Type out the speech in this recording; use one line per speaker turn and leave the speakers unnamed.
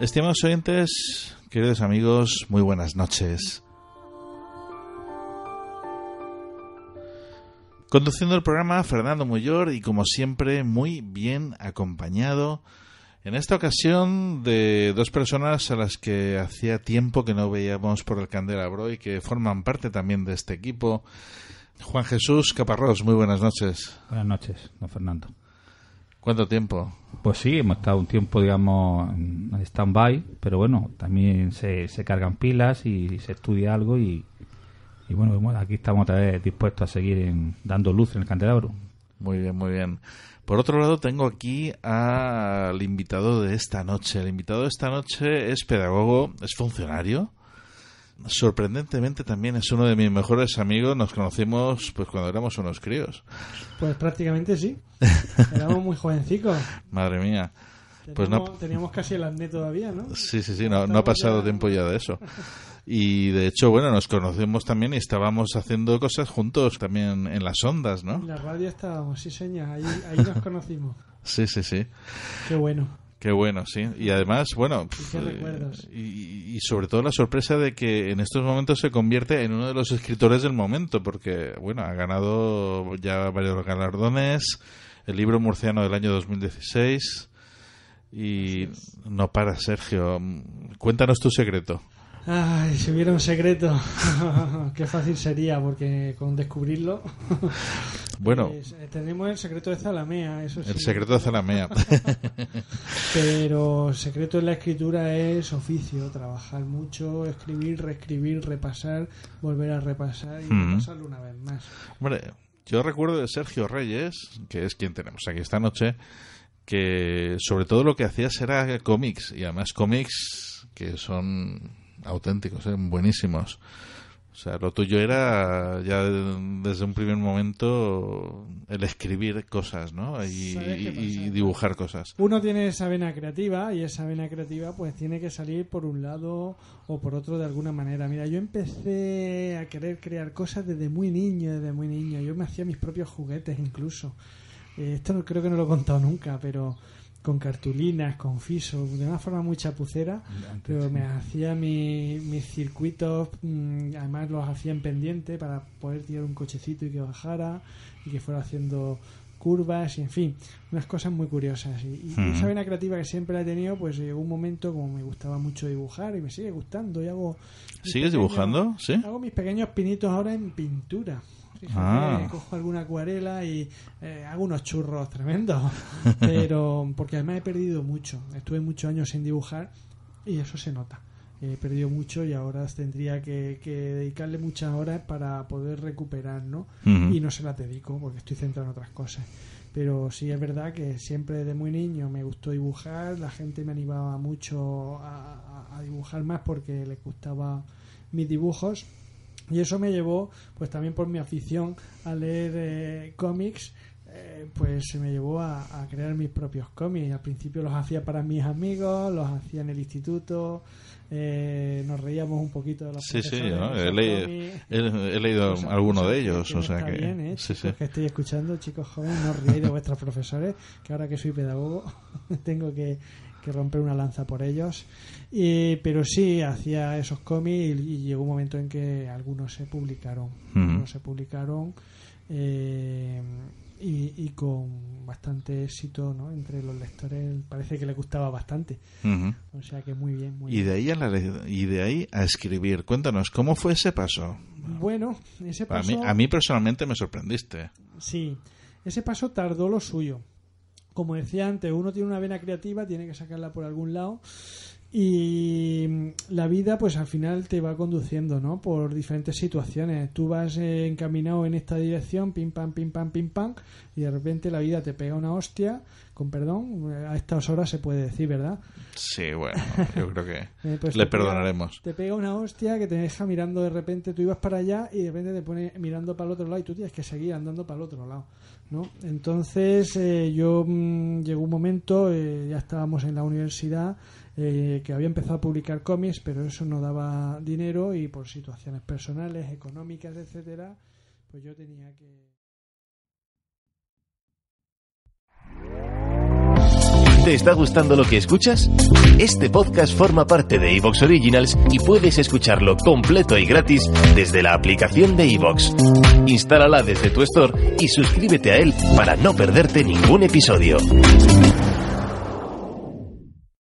Estimados oyentes, queridos amigos, muy buenas noches. Conduciendo el programa, Fernando Muyor y como siempre, muy bien acompañado. En esta ocasión de dos personas a las que hacía tiempo que no veíamos por el candelabro y que forman parte también de este equipo. Juan Jesús Caparrós, muy buenas noches.
Buenas noches, don Fernando.
¿Cuánto tiempo?
Pues sí, hemos estado un tiempo, digamos, en stand-by, pero bueno, también se, se cargan pilas y se estudia algo y, bueno, aquí estamos otra vez dispuestos a seguir dando luz en el candelabro.
Muy bien, muy bien. Por otro lado, tengo aquí al invitado de esta noche. El invitado de esta noche es pedagogo, es funcionario, sorprendentemente también es uno de mis mejores amigos. Nos conocimos pues cuando éramos unos críos.
Pues prácticamente sí. Éramos muy jovencicos.
Madre mía.
Pues no... teníamos casi el andé todavía, ¿no?
Sí, sí, sí, no, ha pasado tiempo ya de eso. Y de hecho, bueno, nos conocemos también y estábamos haciendo cosas juntos también en las ondas, ¿no?
En la radio estábamos, sí, señor, ahí, ahí nos conocimos.
Sí, sí, sí.
Qué bueno.
Qué bueno, sí. Y además, bueno,
¿Y,
y, sobre todo la sorpresa de que en estos momentos se convierte en uno de los escritores del momento, porque, bueno, ha ganado ya varios galardones, el libro murciano del año 2016 y no para, Sergio. Cuéntanos tu secreto.
Ay, si hubiera un secreto, qué fácil sería, porque con descubrirlo.
Bueno,
eh, tenemos el secreto de Zalamea, eso sí.
El secreto de Zalamea.
Pero el secreto en la escritura es oficio, trabajar mucho, escribir, reescribir, repasar, volver a repasar y repasarlo una vez más.
Hombre, yo recuerdo de Sergio Reyes, que es quien tenemos aquí esta noche, que sobre todo lo que hacías era cómics, y además cómics que son auténticos, ¿eh? buenísimos. O sea, lo tuyo era ya desde un primer momento el escribir cosas, ¿no? Y, dibujar cosas.
Uno tiene esa vena creativa y esa vena creativa pues tiene que salir por un lado o por otro de alguna manera. Mira, yo empecé a querer crear cosas desde muy niño, desde muy niño. Yo me hacía mis propios juguetes incluso. Eh, esto creo que no lo he contado nunca, pero con cartulinas, con fiso, de una forma muy chapucera, pero me hacía mis circuitos, mm, además los hacía en pendiente para poder tirar un cochecito y que bajara y que fuera haciendo curvas y en fin, unas cosas muy curiosas. Y, esa vena creativa que siempre he tenido, pues llegó un momento como me gustaba mucho dibujar y me sigue gustando y hago...
¿Sigues dibujando? Sí.
Hago mis pequeños pinitos ahora en pintura. Ah. cojo alguna acuarela y eh, hago unos churros tremendos. Pero porque además he perdido mucho. Estuve muchos años sin dibujar y eso se nota. He perdido mucho y ahora tendría que, dedicarle muchas horas para poder recuperar, ¿no? Y no se las dedico porque estoy centrado en otras cosas. Pero sí es verdad que siempre de muy niño me gustó dibujar, la gente me animaba mucho a, a dibujar más porque les gustaba mis dibujos y eso me llevó, pues también por mi afición a leer eh, cómics, eh, pues se me llevó a, a crear mis propios cómics. Al principio los hacía para mis amigos, los hacía en el instituto, eh, nos reíamos un poquito de los
Sí, sí, he, leído,
cómics.
he- he leído
Cosas-
alguno
cosas
de ellos,
que
o sea que...
bien, ¿eh?
sí, sí.
que estoy escuchando, chicos jóvenes, no os de vuestros profesores, que ahora que soy pedagogo tengo que, que romper una lanza por ellos. Y, pero sí, hacía esos cómics y, y llegó un momento en que algunos se publicaron.
Ujú.
Algunos se publicaron eh, y, y con bastante éxito ¿no? entre los lectores. Parece que les gustaba bastante. O sea que muy bien, muy
Y
bien.
de ahí a la le- y de ahí a escribir. Cuéntanos, ¿cómo fue ese paso?
Bueno, ese
A
paso...
mí, a mí personalmente me sorprendiste.
Sí, ese paso tardó lo suyo. Como decía antes, uno tiene una vena creativa, tiene que sacarla por algún lado. Y mm, la vida, pues al final te va conduciendo, ¿no? Por diferentes situaciones. Tú vas eh, encaminado en esta dirección, pim pam, pim pam, pim pam, y de repente la vida te pega una hostia, con perdón, eh, a estas horas se puede decir, ¿verdad?
Sí, bueno, yo creo que
Eh, pues
le
te pega-
perdonaremos.
te pega una hostia que te deja mirando de repente, tú ibas para allá y de repente te pone mirando para el otro lado y tú tienes que seguir andando para el otro lado. ¿no? Entonces eh, yo mm, llegó un momento, eh, ya estábamos en la universidad, eh, que había empezado a publicar cómics, pero eso no daba dinero y por situaciones personales, económicas, etcétera, pues yo tenía que...
¿Te está gustando lo que escuchas? Este podcast forma parte de Evox Originals y puedes escucharlo completo y gratis desde la aplicación de Evox. Instálala desde tu store y suscríbete a él para no perderte ningún episodio.